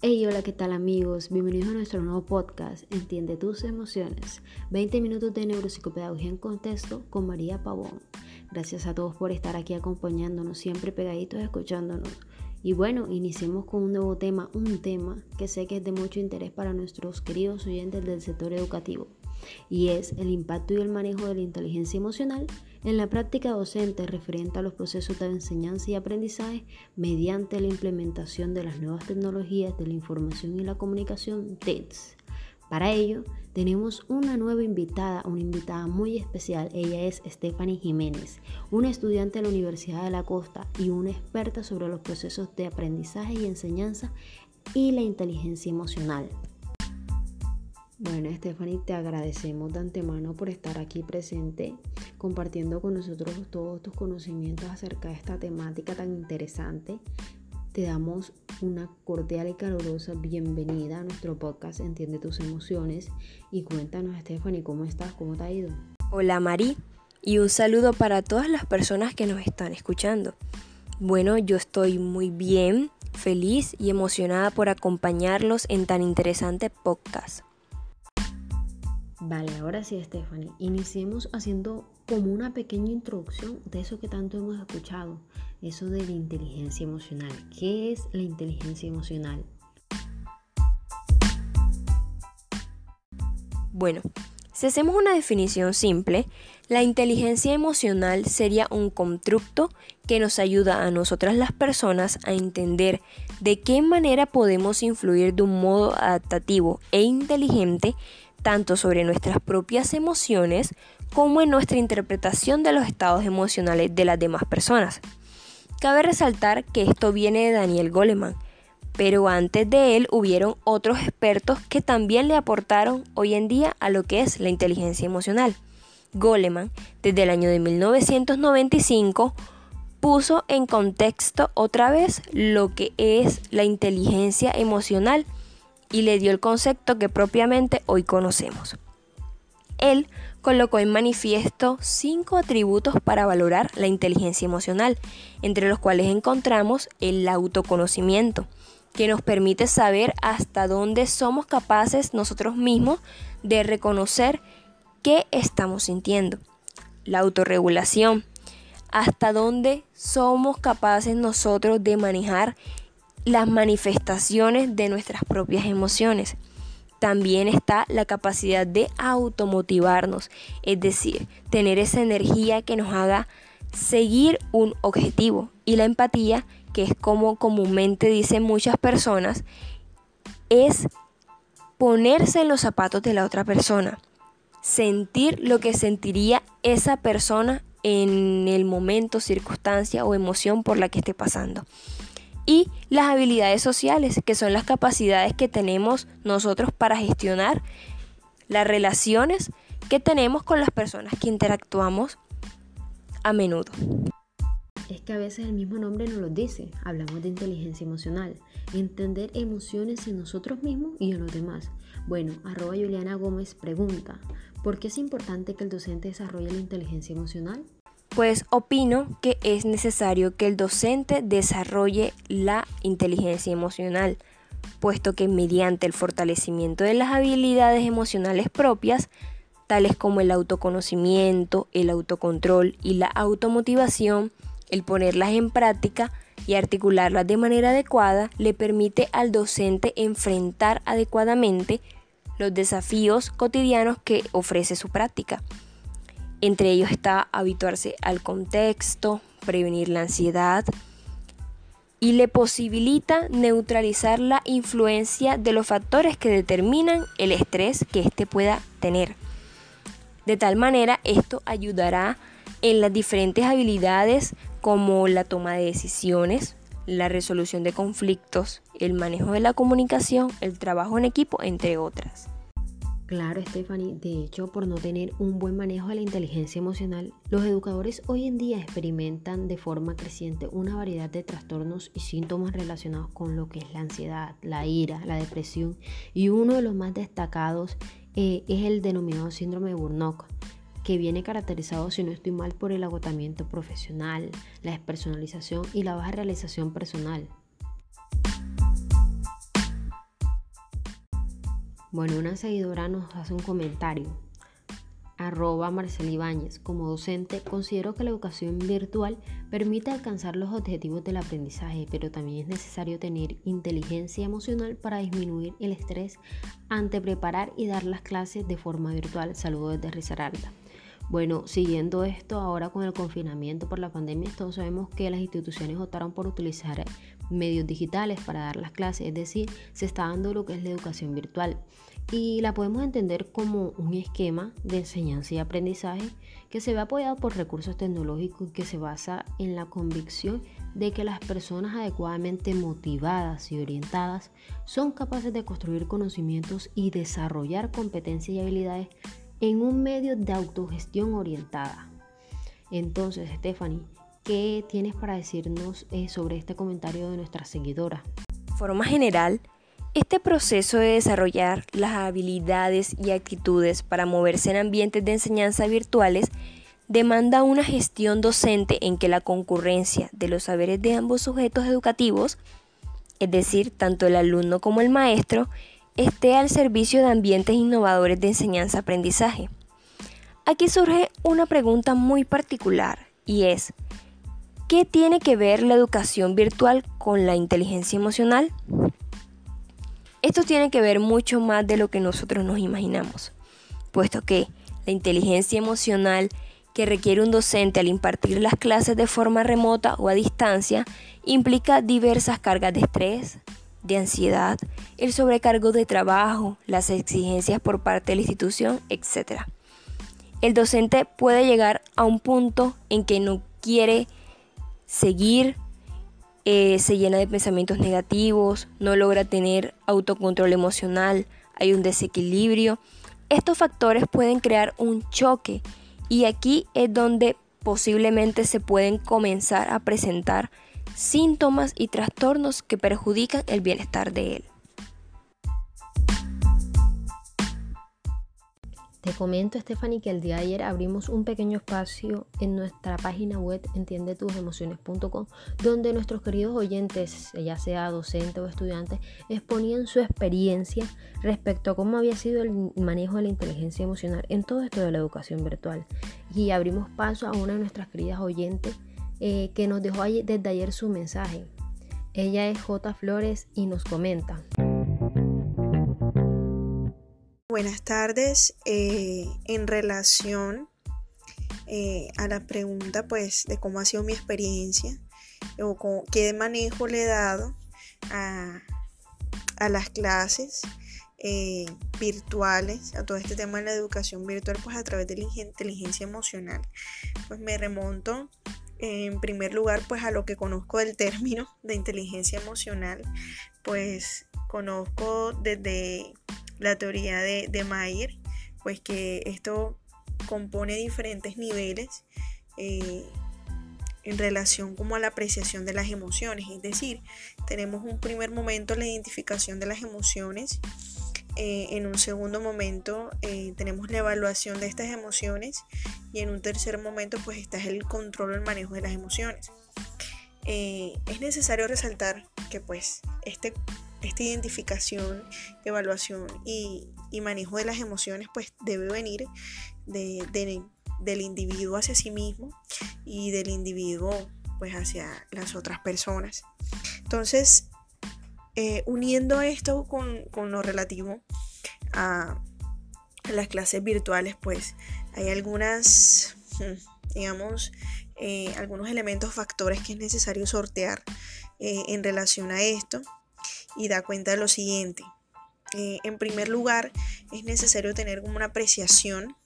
Hey, hola, ¿qué tal amigos? Bienvenidos a nuestro nuevo podcast, Entiende tus emociones. 20 minutos de neuropsicopedagogía en contexto con María Pavón. Gracias a todos por estar aquí acompañándonos, siempre pegaditos escuchándonos. Y bueno, iniciemos con un nuevo tema, un tema que sé que es de mucho interés para nuestros queridos oyentes del sector educativo, y es el impacto y el manejo de la inteligencia emocional en la práctica docente referente a los procesos de enseñanza y aprendizaje mediante la implementación de las nuevas tecnologías de la información y la comunicación TEDS. Para ello, tenemos una nueva invitada, una invitada muy especial. Ella es Stephanie Jiménez, una estudiante de la Universidad de la Costa y una experta sobre los procesos de aprendizaje y enseñanza y la inteligencia emocional. Bueno, Stephanie, te agradecemos de antemano por estar aquí presente, compartiendo con nosotros todos tus conocimientos acerca de esta temática tan interesante. Te damos una cordial y calurosa bienvenida a nuestro podcast Entiende tus emociones y cuéntanos, Stephanie, ¿cómo estás? ¿Cómo te ha ido? Hola, Mari, y un saludo para todas las personas que nos están escuchando. Bueno, yo estoy muy bien, feliz y emocionada por acompañarlos en tan interesante podcast. Vale, ahora sí, Stephanie, iniciemos haciendo como una pequeña introducción de eso que tanto hemos escuchado, eso de la inteligencia emocional. ¿Qué es la inteligencia emocional? Bueno, si hacemos una definición simple, la inteligencia emocional sería un constructo que nos ayuda a nosotras las personas a entender de qué manera podemos influir de un modo adaptativo e inteligente tanto sobre nuestras propias emociones como en nuestra interpretación de los estados emocionales de las demás personas. Cabe resaltar que esto viene de Daniel Goleman, pero antes de él hubieron otros expertos que también le aportaron hoy en día a lo que es la inteligencia emocional. Goleman, desde el año de 1995, puso en contexto otra vez lo que es la inteligencia emocional y le dio el concepto que propiamente hoy conocemos. Él colocó en manifiesto cinco atributos para valorar la inteligencia emocional, entre los cuales encontramos el autoconocimiento, que nos permite saber hasta dónde somos capaces nosotros mismos de reconocer qué estamos sintiendo. La autorregulación, hasta dónde somos capaces nosotros de manejar las manifestaciones de nuestras propias emociones. También está la capacidad de automotivarnos, es decir, tener esa energía que nos haga seguir un objetivo. Y la empatía, que es como comúnmente dicen muchas personas, es ponerse en los zapatos de la otra persona, sentir lo que sentiría esa persona en el momento, circunstancia o emoción por la que esté pasando y las habilidades sociales, que son las capacidades que tenemos nosotros para gestionar las relaciones que tenemos con las personas que interactuamos a menudo. Es que a veces el mismo nombre nos lo dice, hablamos de inteligencia emocional, entender emociones en nosotros mismos y en los demás. Bueno, arroba Juliana Gómez pregunta, ¿por qué es importante que el docente desarrolle la inteligencia emocional? Pues opino que es necesario que el docente desarrolle la inteligencia emocional, puesto que mediante el fortalecimiento de las habilidades emocionales propias, tales como el autoconocimiento, el autocontrol y la automotivación, el ponerlas en práctica y articularlas de manera adecuada le permite al docente enfrentar adecuadamente los desafíos cotidianos que ofrece su práctica. Entre ellos está habituarse al contexto, prevenir la ansiedad y le posibilita neutralizar la influencia de los factores que determinan el estrés que éste pueda tener. De tal manera, esto ayudará en las diferentes habilidades como la toma de decisiones, la resolución de conflictos, el manejo de la comunicación, el trabajo en equipo, entre otras. Claro, Stephanie. De hecho, por no tener un buen manejo de la inteligencia emocional, los educadores hoy en día experimentan de forma creciente una variedad de trastornos y síntomas relacionados con lo que es la ansiedad, la ira, la depresión y uno de los más destacados eh, es el denominado síndrome de Burnock que viene caracterizado, si no estoy mal, por el agotamiento profesional, la despersonalización y la baja realización personal. Bueno, una seguidora nos hace un comentario. Arroba Marcel Ibáñez. Como docente, considero que la educación virtual permite alcanzar los objetivos del aprendizaje, pero también es necesario tener inteligencia emocional para disminuir el estrés ante preparar y dar las clases de forma virtual. Saludos desde Risaralda. Bueno, siguiendo esto, ahora con el confinamiento por la pandemia, todos sabemos que las instituciones optaron por utilizar medios digitales para dar las clases, es decir, se está dando lo que es la educación virtual. Y la podemos entender como un esquema de enseñanza y aprendizaje que se ve apoyado por recursos tecnológicos y que se basa en la convicción de que las personas adecuadamente motivadas y orientadas son capaces de construir conocimientos y desarrollar competencias y habilidades en un medio de autogestión orientada. Entonces, Stephanie, ¿qué tienes para decirnos eh, sobre este comentario de nuestra seguidora? De forma general, este proceso de desarrollar las habilidades y actitudes para moverse en ambientes de enseñanza virtuales demanda una gestión docente en que la concurrencia de los saberes de ambos sujetos educativos, es decir, tanto el alumno como el maestro, esté al servicio de ambientes innovadores de enseñanza-aprendizaje. Aquí surge una pregunta muy particular y es, ¿qué tiene que ver la educación virtual con la inteligencia emocional? Esto tiene que ver mucho más de lo que nosotros nos imaginamos, puesto que la inteligencia emocional que requiere un docente al impartir las clases de forma remota o a distancia implica diversas cargas de estrés, de ansiedad, el sobrecargo de trabajo, las exigencias por parte de la institución, etc. El docente puede llegar a un punto en que no quiere seguir eh, se llena de pensamientos negativos, no logra tener autocontrol emocional, hay un desequilibrio. Estos factores pueden crear un choque y aquí es donde posiblemente se pueden comenzar a presentar síntomas y trastornos que perjudican el bienestar de él. Te comento, Stephanie, que el día de ayer abrimos un pequeño espacio en nuestra página web entiendetusemociones.com donde nuestros queridos oyentes, ya sea docente o estudiante, exponían su experiencia respecto a cómo había sido el manejo de la inteligencia emocional en todo esto de la educación virtual. Y abrimos paso a una de nuestras queridas oyentes eh, que nos dejó desde ayer su mensaje. Ella es J. Flores y nos comenta. Buenas tardes. Eh, en relación eh, a la pregunta pues de cómo ha sido mi experiencia o qué manejo le he dado a, las clases virtuales, a todo este tema de la educación virtual, pues a través de la inteligencia emocional. Pues me remonto en primer lugar pues a lo que conozco del término de inteligencia emocional, pues conozco desde la teoría de, Mayer, pues que esto compone diferentes niveles eh, en relación como a la apreciación de las emociones. Es decir, tenemos un primer momento la identificación de las emociones, eh, en un segundo momento eh, tenemos la evaluación de estas emociones y en un tercer momento pues está el control o el manejo de las emociones. es necesario resaltar que pues este esta identificación, evaluación y, manejo de las emociones pues debe venir del individuo hacia sí mismo y del individuo pues hacia las otras personas. Entonces, eh, uniendo esto con, lo relativo a las clases virtuales, pues hay algunas, hmm, digamos, eh, algunos elementos, factores que es necesario sortear eh, en relación a esto y da cuenta de lo siguiente. En primer lugar, es necesario tener como una apreciación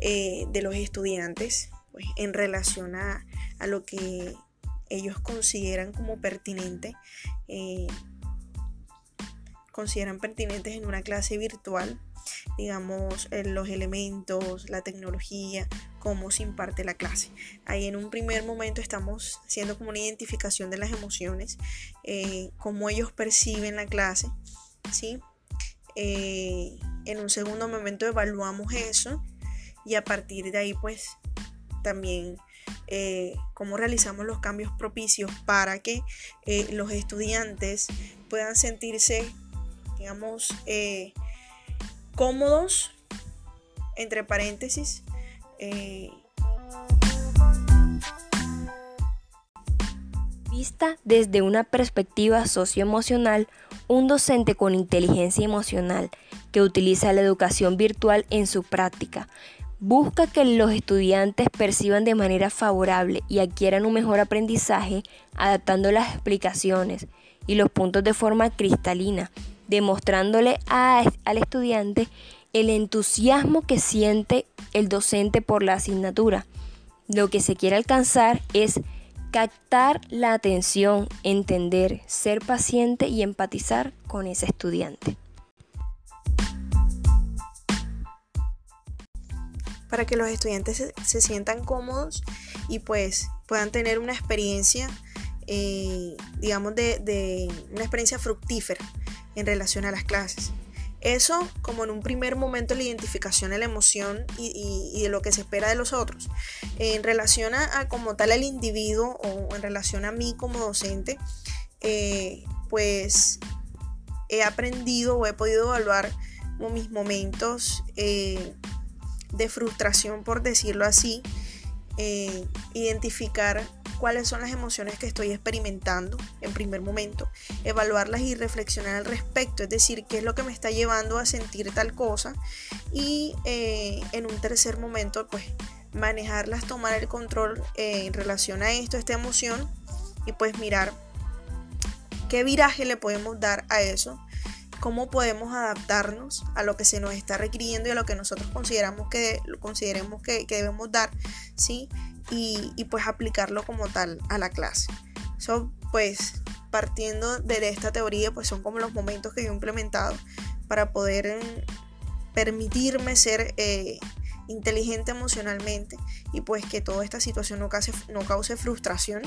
de los estudiantes pues, en relación a, lo que ellos consideran como pertinente, consideran pertinentes en una clase virtual, digamos, los elementos, la tecnología, cómo se imparte la clase. Ahí en un primer momento estamos haciendo como una identificación de las emociones, eh, cómo ellos perciben la clase, ¿sí? Eh, en un segundo momento evaluamos eso y a partir de ahí pues también eh, cómo realizamos los cambios propicios para que los estudiantes puedan sentirse, digamos, cómodos, entre paréntesis. Eh, Vista desde una perspectiva socioemocional, un docente con inteligencia emocional que utiliza la educación virtual en su práctica busca que los estudiantes perciban de manera favorable y adquieran un mejor aprendizaje adaptando las explicaciones y los puntos de forma cristalina, demostrándole al estudiante el entusiasmo que siente el docente por la asignatura. Lo que se quiere alcanzar es captar la atención, entender, ser paciente y empatizar con ese estudiante. para que los estudiantes se, sientan cómodos y pues puedan tener una experiencia, eh, digamos, de, una experiencia fructífera en relación a las clases. Eso como en un primer momento la identificación de la emoción y, de lo que se espera de los otros. En relación a, como tal el individuo o en relación a mí como docente, eh, pues he aprendido o he podido evaluar mis momentos eh, de frustración, por decirlo así, eh, identificar cuáles son las emociones que estoy experimentando en primer momento, evaluarlas y reflexionar al respecto, es decir, qué es lo que me está llevando a sentir tal cosa y eh, en un tercer momento pues manejarlas, tomar el control eh, en relación a esto, esta emoción y pues mirar qué viraje le podemos dar a eso cómo podemos adaptarnos a lo que se nos está requiriendo y a lo que nosotros consideramos que consideremos que, debemos dar, ¿sí? Y, pues aplicarlo como tal a la clase. Eso pues partiendo de esta teoría pues son como los momentos que yo he implementado para poder mm, permitirme ser eh, inteligente emocionalmente y pues que toda esta situación no cause, no cause frustración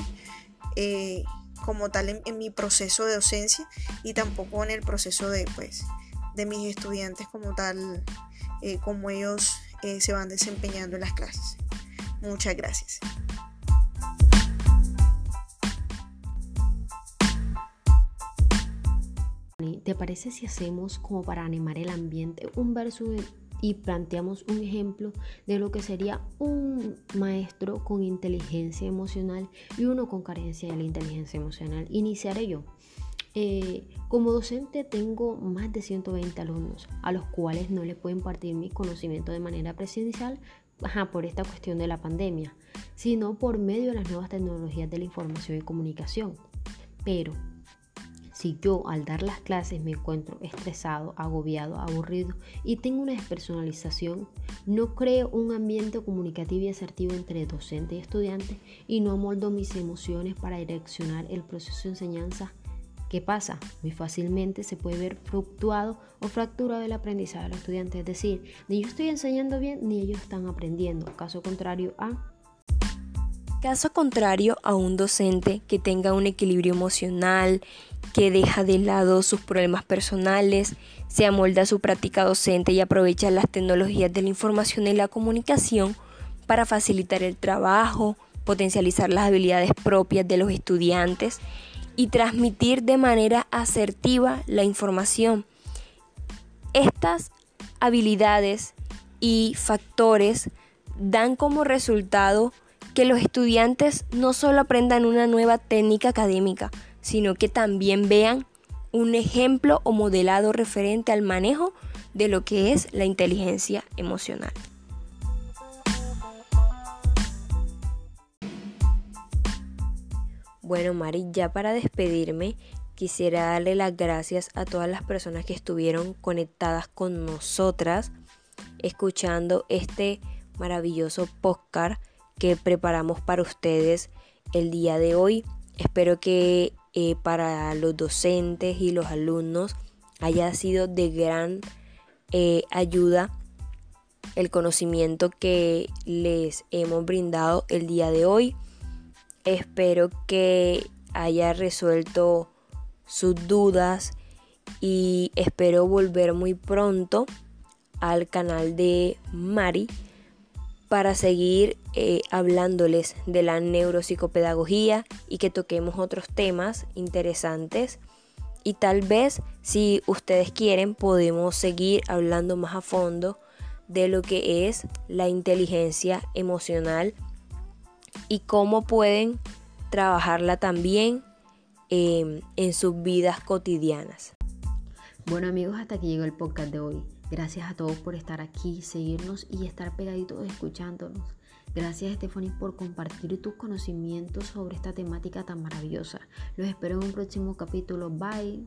eh, como tal en, mi proceso de docencia y tampoco en el proceso de, pues, de mis estudiantes como tal, eh, como ellos eh, se van desempeñando en las clases. Muchas gracias. ¿Te parece si hacemos como para animar el ambiente un verso y planteamos un ejemplo de lo que sería un maestro con inteligencia emocional y uno con carencia de la inteligencia emocional. Iniciaré yo. Eh, como docente tengo más de 120 alumnos a los cuales no les puedo impartir mi conocimiento de manera presencial por esta cuestión de la pandemia, sino por medio de las nuevas tecnologías de la información y comunicación. Pero si yo al dar las clases me encuentro estresado, agobiado, aburrido y tengo una despersonalización, no creo un ambiente comunicativo y asertivo entre docente y estudiante y no amoldo mis emociones para direccionar el proceso de enseñanza, ¿qué pasa? Muy fácilmente se puede ver fluctuado o fracturado el aprendizaje del estudiante, es decir, ni yo estoy enseñando bien ni ellos están aprendiendo, caso contrario a Caso contrario a un docente que tenga un equilibrio emocional, que deja de lado sus problemas personales, se amolda a su práctica docente y aprovecha las tecnologías de la información y la comunicación para facilitar el trabajo, potencializar las habilidades propias de los estudiantes y transmitir de manera asertiva la información. Estas habilidades y factores dan como resultado que los estudiantes no solo aprendan una nueva técnica académica, sino que también vean un ejemplo o modelado referente al manejo de lo que es la inteligencia emocional. Bueno, Mari, ya para despedirme, quisiera darle las gracias a todas las personas que estuvieron conectadas con nosotras, escuchando este maravilloso podcast que preparamos para ustedes el día de hoy. Espero que eh, para los docentes y los alumnos haya sido de gran eh, ayuda el conocimiento que les hemos brindado el día de hoy. Espero que haya resuelto sus dudas y espero volver muy pronto al canal de Mari para seguir eh, hablándoles de la neuropsicopedagogía y que toquemos otros temas interesantes Y tal vez si ustedes quieren podemos seguir hablando más a fondo de lo que es la inteligencia emocional y cómo pueden trabajarla también em, en sus vidas cotidianas. Bueno amigos, hasta aquí llegó el podcast de hoy. Gracias a todos por estar aquí, seguirnos y estar pegaditos escuchándonos. Gracias Stephanie por compartir tus conocimientos sobre esta temática tan maravillosa. Los espero en un próximo capítulo. Bye.